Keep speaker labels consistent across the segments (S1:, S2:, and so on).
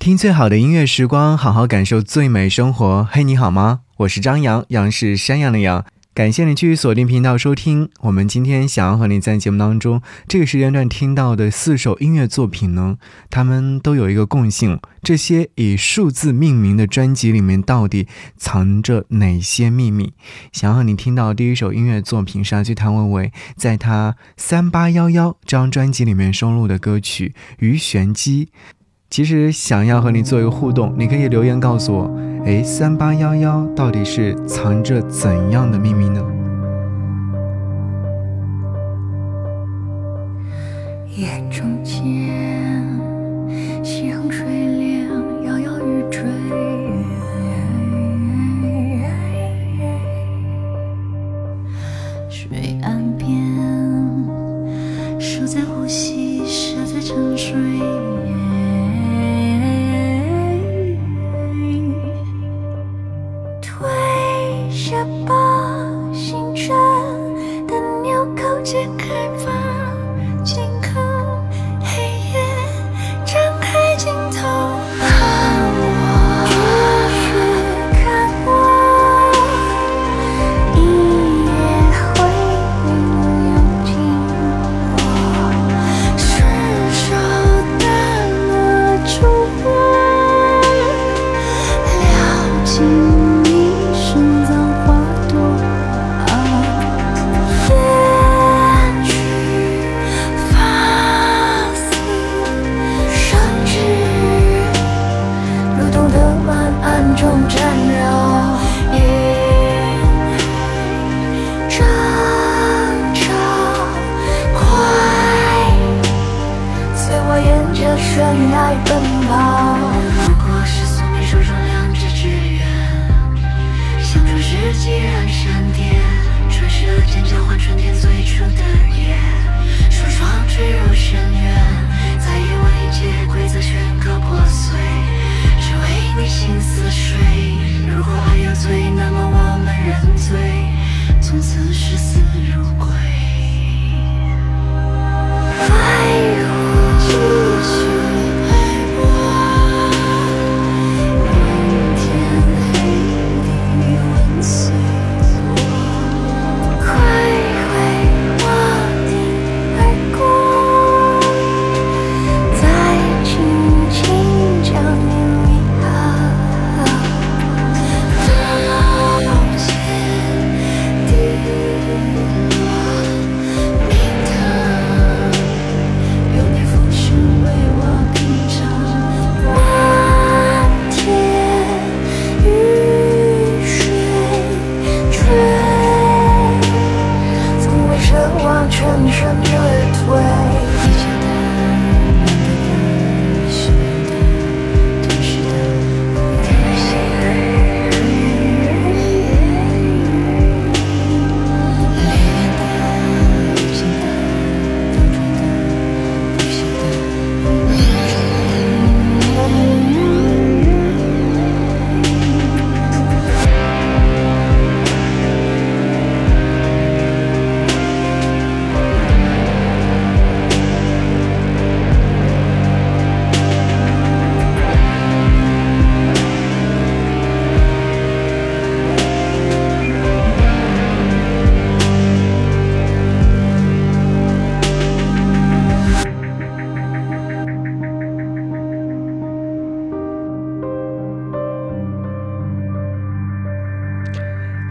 S1: 听最好的音乐时光，好好感受最美生活。嘿，你好吗？我是张扬，杨是山羊的羊。感谢你继续锁定频道收听。我们今天想要和你在节目当中这个时间段听到的四首音乐作品呢，它们都有一个共性：这些以数字命名的专辑里面到底藏着哪些秘密？想要和你听到第一首音乐作品是来自谭维维在他三八幺幺这张专辑里面收录的歌曲《鱼玄机》。其实想要和你做一个互动，你可以留言告诉我，哎，三八幺幺到底是藏着怎样的秘密呢？
S2: 夜中间，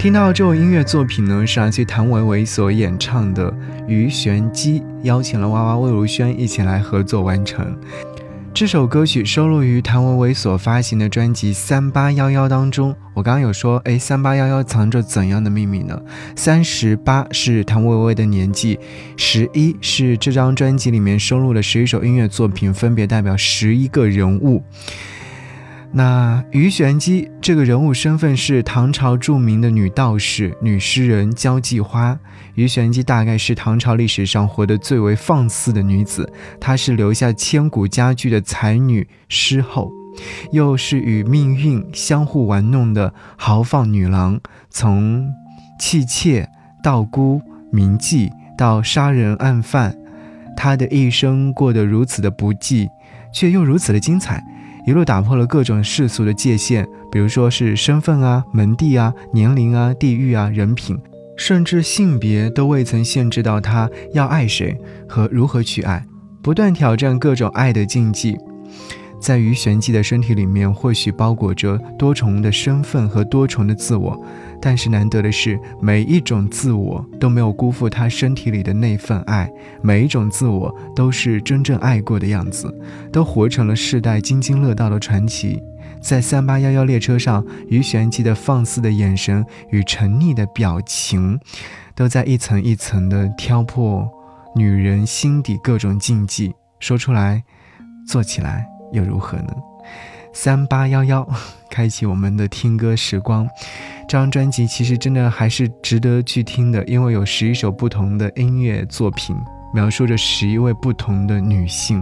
S1: 听到这首音乐作品呢，是来自谭维维所演唱的《鱼玄机》，邀请了娃娃魏如萱一起来合作完成。这首歌曲收录于谭维维所发行的专辑《三八幺幺》当中。我刚刚有说，哎，三八幺幺藏着怎样的秘密呢？三十八是谭维维的年纪，十一是这张专辑里面收录的十一首音乐作品，分别代表十一个人物。那鱼玄机这个人物身份是唐朝著名的女道士、女诗人交际花。鱼玄机大概是唐朝历史上活得最为放肆的女子，她是留下千古佳句的才女诗后，又是与命运相互玩弄的豪放女郎。从弃妾、道姑、名妓到杀人案犯，她的一生过得如此的不济，却又如此的精彩。一路打破了各种世俗的界限，比如说是身份啊、门第啊、年龄啊、地域啊、人品，甚至性别都未曾限制到他要爱谁和如何去爱，不断挑战各种爱的禁忌。在于玄机的身体里面，或许包裹着多重的身份和多重的自我，但是难得的是，每一种自我都没有辜负他身体里的那份爱，每一种自我都是真正爱过的样子，都活成了世代津津乐道的传奇。在三八幺幺列车上，于玄机的放肆的眼神与沉溺的表情，都在一层一层的挑破女人心底各种禁忌，说出来，做起来。又如何呢？三八幺幺，开启我们的听歌时光。这张专辑其实真的还是值得去听的，因为有十一首不同的音乐作品，描述着十一位不同的女性。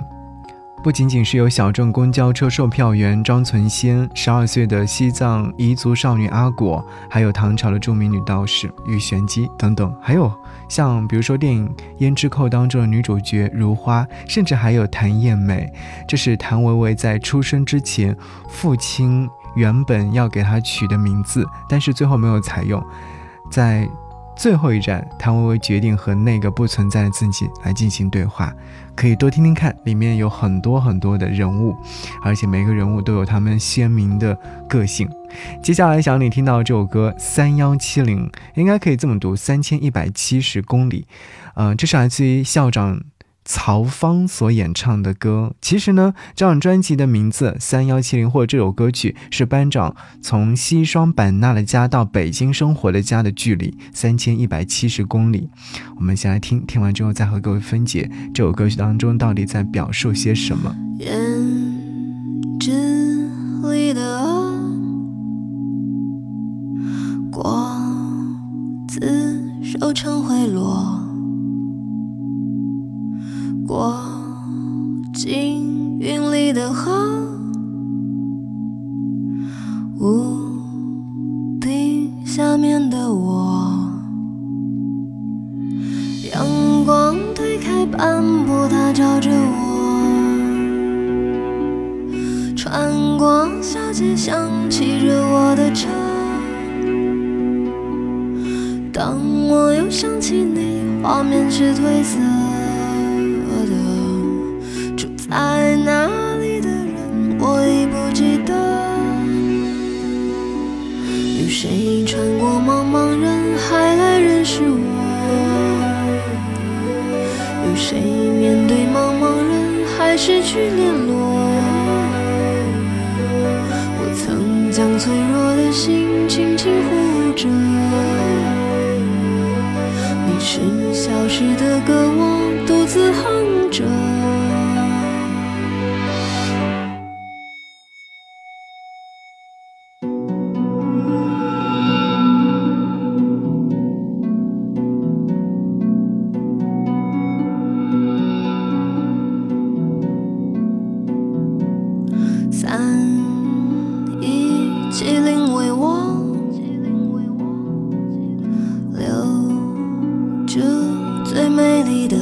S1: 不仅仅是有小镇公交车售票员张存仙，十二岁的西藏彝族少女阿果，还有唐朝的著名女道士玉玄机等等，还有像比如说电影《胭脂扣》当中的女主角如花，甚至还有谭艳美。这是谭维维在出生之前，父亲原本要给她取的名字，但是最后没有采用，在。最后一站，谭维维决定和那个不存在的自己来进行对话，可以多听听看，里面有很多很多的人物，而且每个人物都有他们鲜明的个性。接下来想你听到这首歌三幺七零，应该可以这么读：三千一百七十公里。嗯，这是来自于校长。曹芳所演唱的歌，其实呢，这张专辑的名字《三幺七零》或者这首歌曲是班长从西双版纳的家到北京生活的家的距离三千一百七十公里。我们先来听，听完之后再和各位分解这首歌曲当中到底在表述些什么。
S3: 里的光子收成回落。过境云里的河，屋顶下面的我，阳光推开斑驳，它照着我，穿过小街巷，骑着我的车。当我又想起你，画面是褪色。谁面对茫茫人海失去联络？我曾将脆弱的心轻轻护着。你是消失的歌，我独自哼着。最美丽的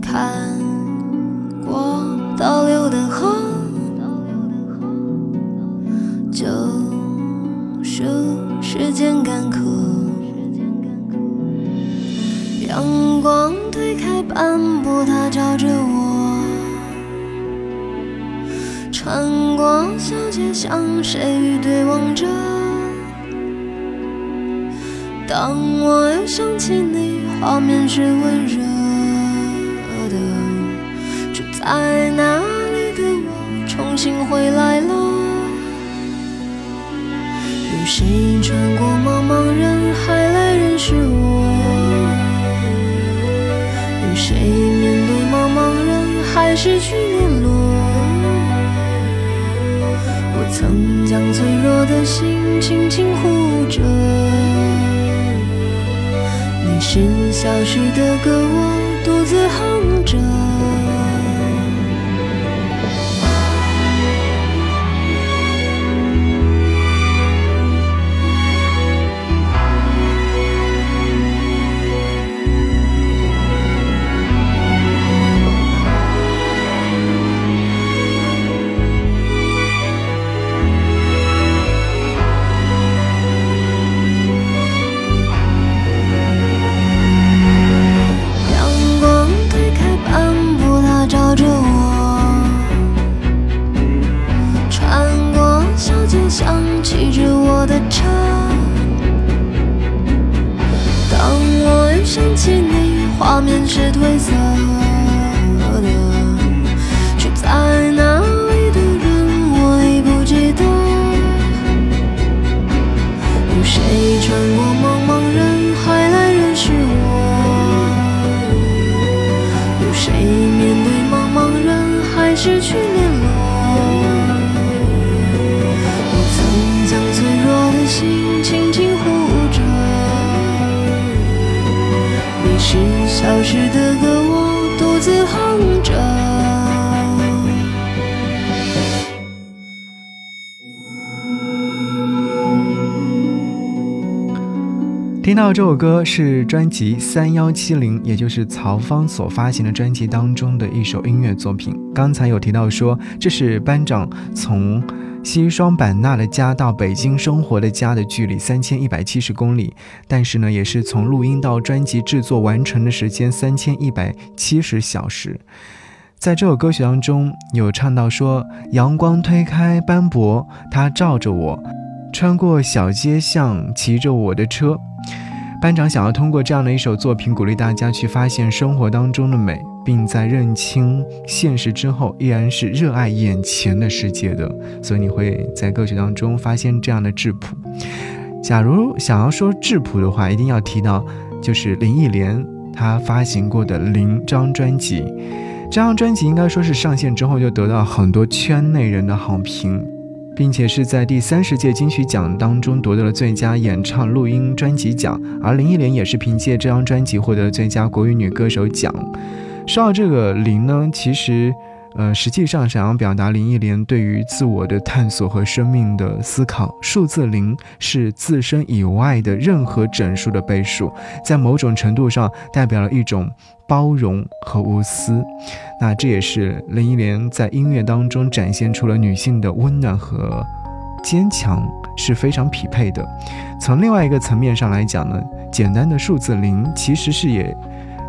S3: 看过倒流的河，就是时间干涸。阳光推开斑驳，它照着我，穿过小街，向谁对望着？当我又想起你，画面是温热的，住在哪里的我，重新回来了。有谁穿过茫茫人海来认识我？有谁面对茫茫人海失去联络？我曾将脆弱的心轻轻护消失的歌，我独自哼着。
S1: 听到这首歌是专辑三幺七零，也就是曹方所发行的专辑当中的一首音乐作品。刚才有提到说，这是班长从西双版纳的家到北京生活的家的距离三千一百七十公里，但是呢，也是从录音到专辑制作完成的时间三千一百七十小时。在这首歌曲当中，有唱到说，阳光推开斑驳，它照着我，穿过小街巷，骑着我的车。班长想要通过这样的一首作品，鼓励大家去发现生活当中的美，并在认清现实之后，依然是热爱眼前的世界的。所以你会在歌曲当中发现这样的质朴。假如想要说质朴的话，一定要提到就是林忆莲她发行过的《零》张专辑。这张专辑应该说是上线之后就得到很多圈内人的好评。并且是在第三十届金曲奖当中夺得了最佳演唱录音专辑奖，而林忆莲也是凭借这张专辑获得了最佳国语女歌手奖。说到这个林呢，其实。呃，实际上想要表达林忆莲对于自我的探索和生命的思考，数字零是自身以外的任何整数的倍数，在某种程度上代表了一种包容和无私。那这也是林忆莲在音乐当中展现出了女性的温暖和坚强是非常匹配的。从另外一个层面上来讲呢，简单的数字零其实是也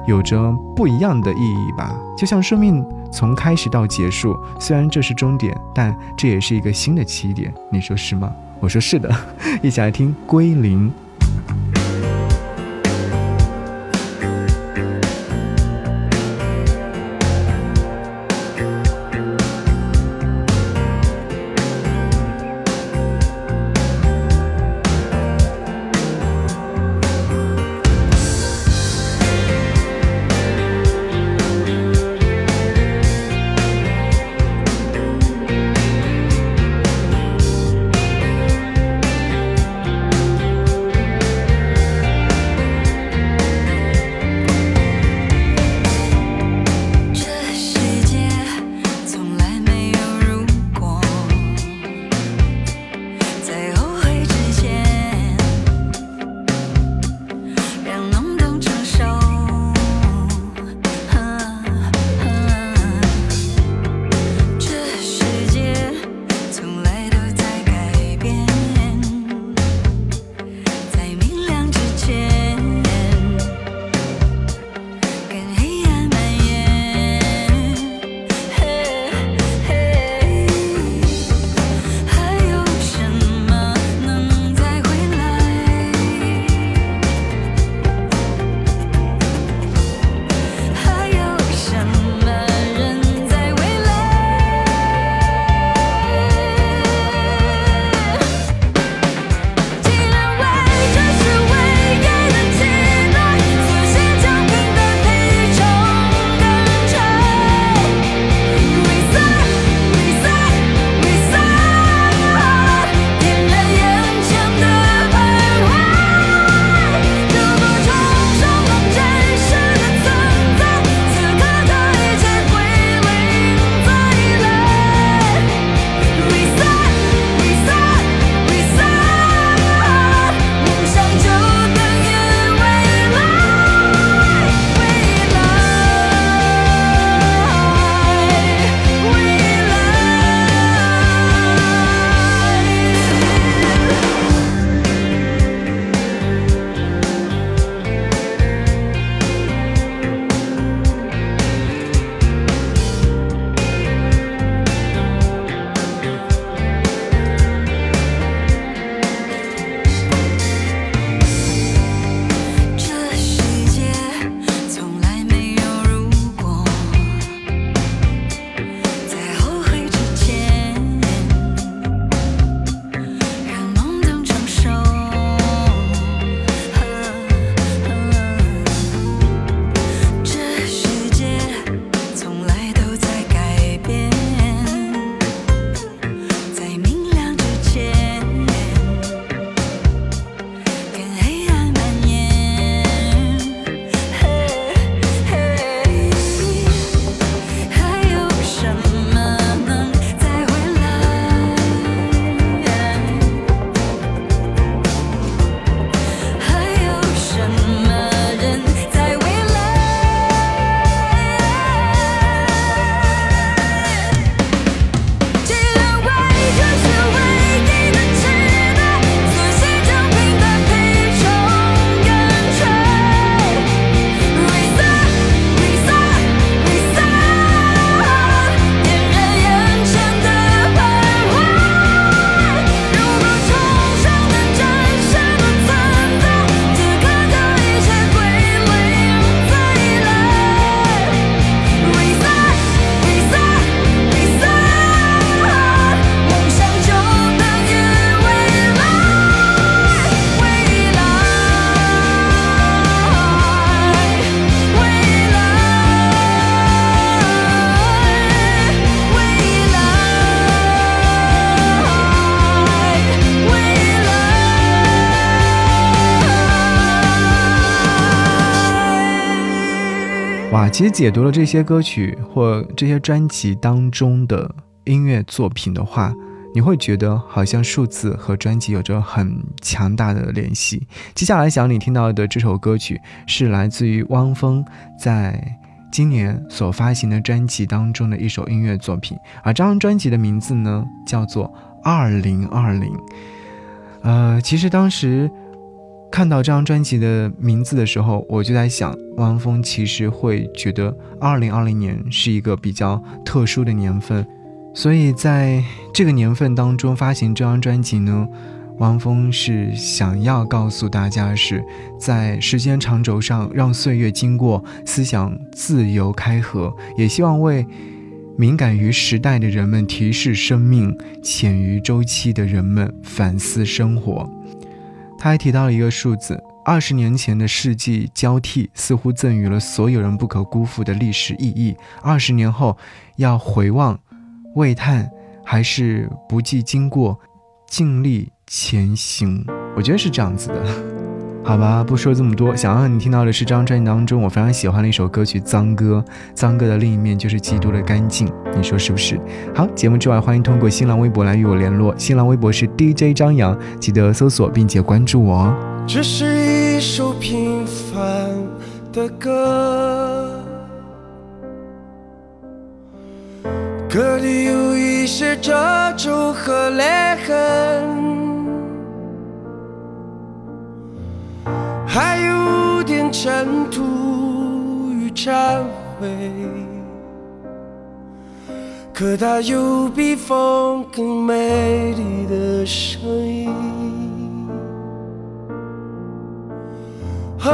S1: 有着不一样的意义吧，就像生命。从开始到结束，虽然这是终点，但这也是一个新的起点。你说是吗？我说是的。一起来听《归零》。其实解读了这些歌曲或这些专辑当中的音乐作品的话，你会觉得好像数字和专辑有着很强大的联系。接下来想你听到的这首歌曲是来自于汪峰在今年所发行的专辑当中的一首音乐作品，而这张专辑的名字呢叫做《二零二零》。呃，其实当时看到这张专辑的名字的时候，我就在想，汪峰其实会觉得二零二零年是一个比较特殊的年份。所以在这个年份当中发行这张专辑呢，汪峰是想要告诉大家是在时间长轴上让岁月经过，思想自由开合，也希望为敏感于时代的人们提示生命，浅于周期的人们反思生活。他还提到了一个数字：二十年前的世纪交替，似乎赠予了所有人不可辜负的历史意义。二十年后，要回望。未叹，还是不计经过，尽力前行。我觉得是这样子的，好吧，不说这么多。想让你听到的是这张专辑当中我非常喜欢的一首歌曲《脏歌》，脏歌的另一面就是极度的干净，你说是不是？好，节目之外，欢迎通过新浪微博来与我联络，新浪微博是 DJ 张扬，记得搜索并且关注我哦。
S3: 这是一首平凡的歌。歌里有一些褶皱和裂痕，还有点尘土与忏悔。可它有比风更美丽的声音。哦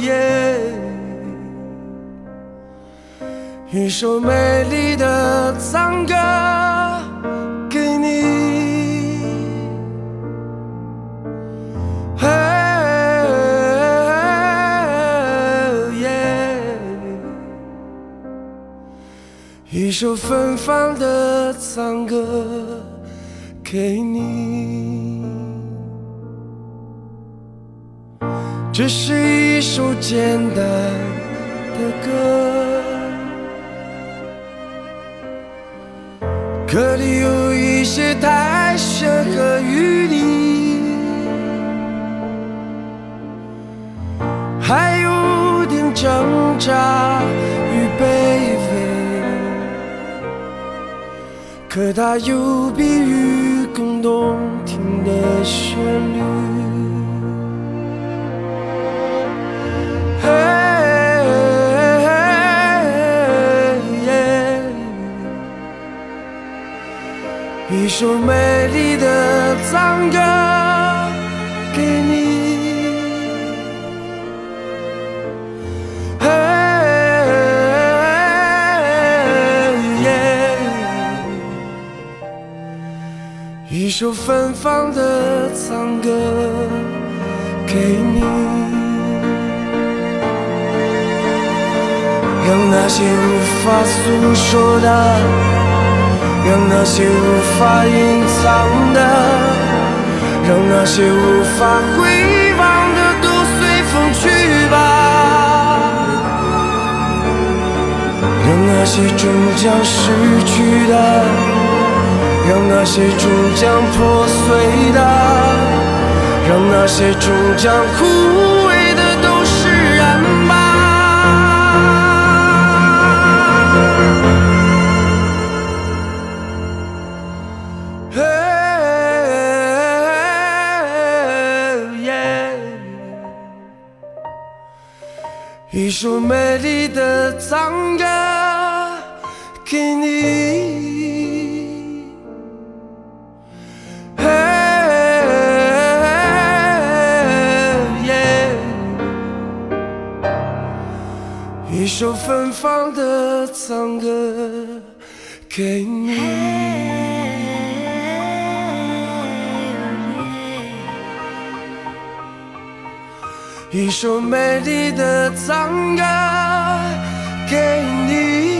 S3: 耶一首美丽的赞歌一首芬芳的赞歌给你，这是一首简单的歌。歌里有一些苔藓和淤泥，还有点挣扎可它有比雨更动听的旋律。一首美丽的藏歌一首芬芳的藏歌给你，让那些无法诉说的。让那些无法隐藏的，让那些无法回望的，都随风去吧。让那些终将失去的，让那些终将破碎的，让那些终将枯萎的，都释然吧。一首美丽的藏歌一首芬芳的藏歌给你。一首美丽的藏歌给你，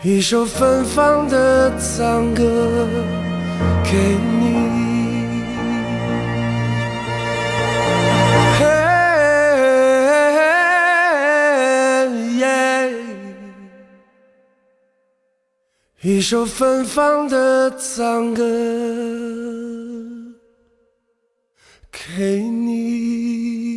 S3: 一首芬芳的赞歌给你。一首芬芳的赞歌给你。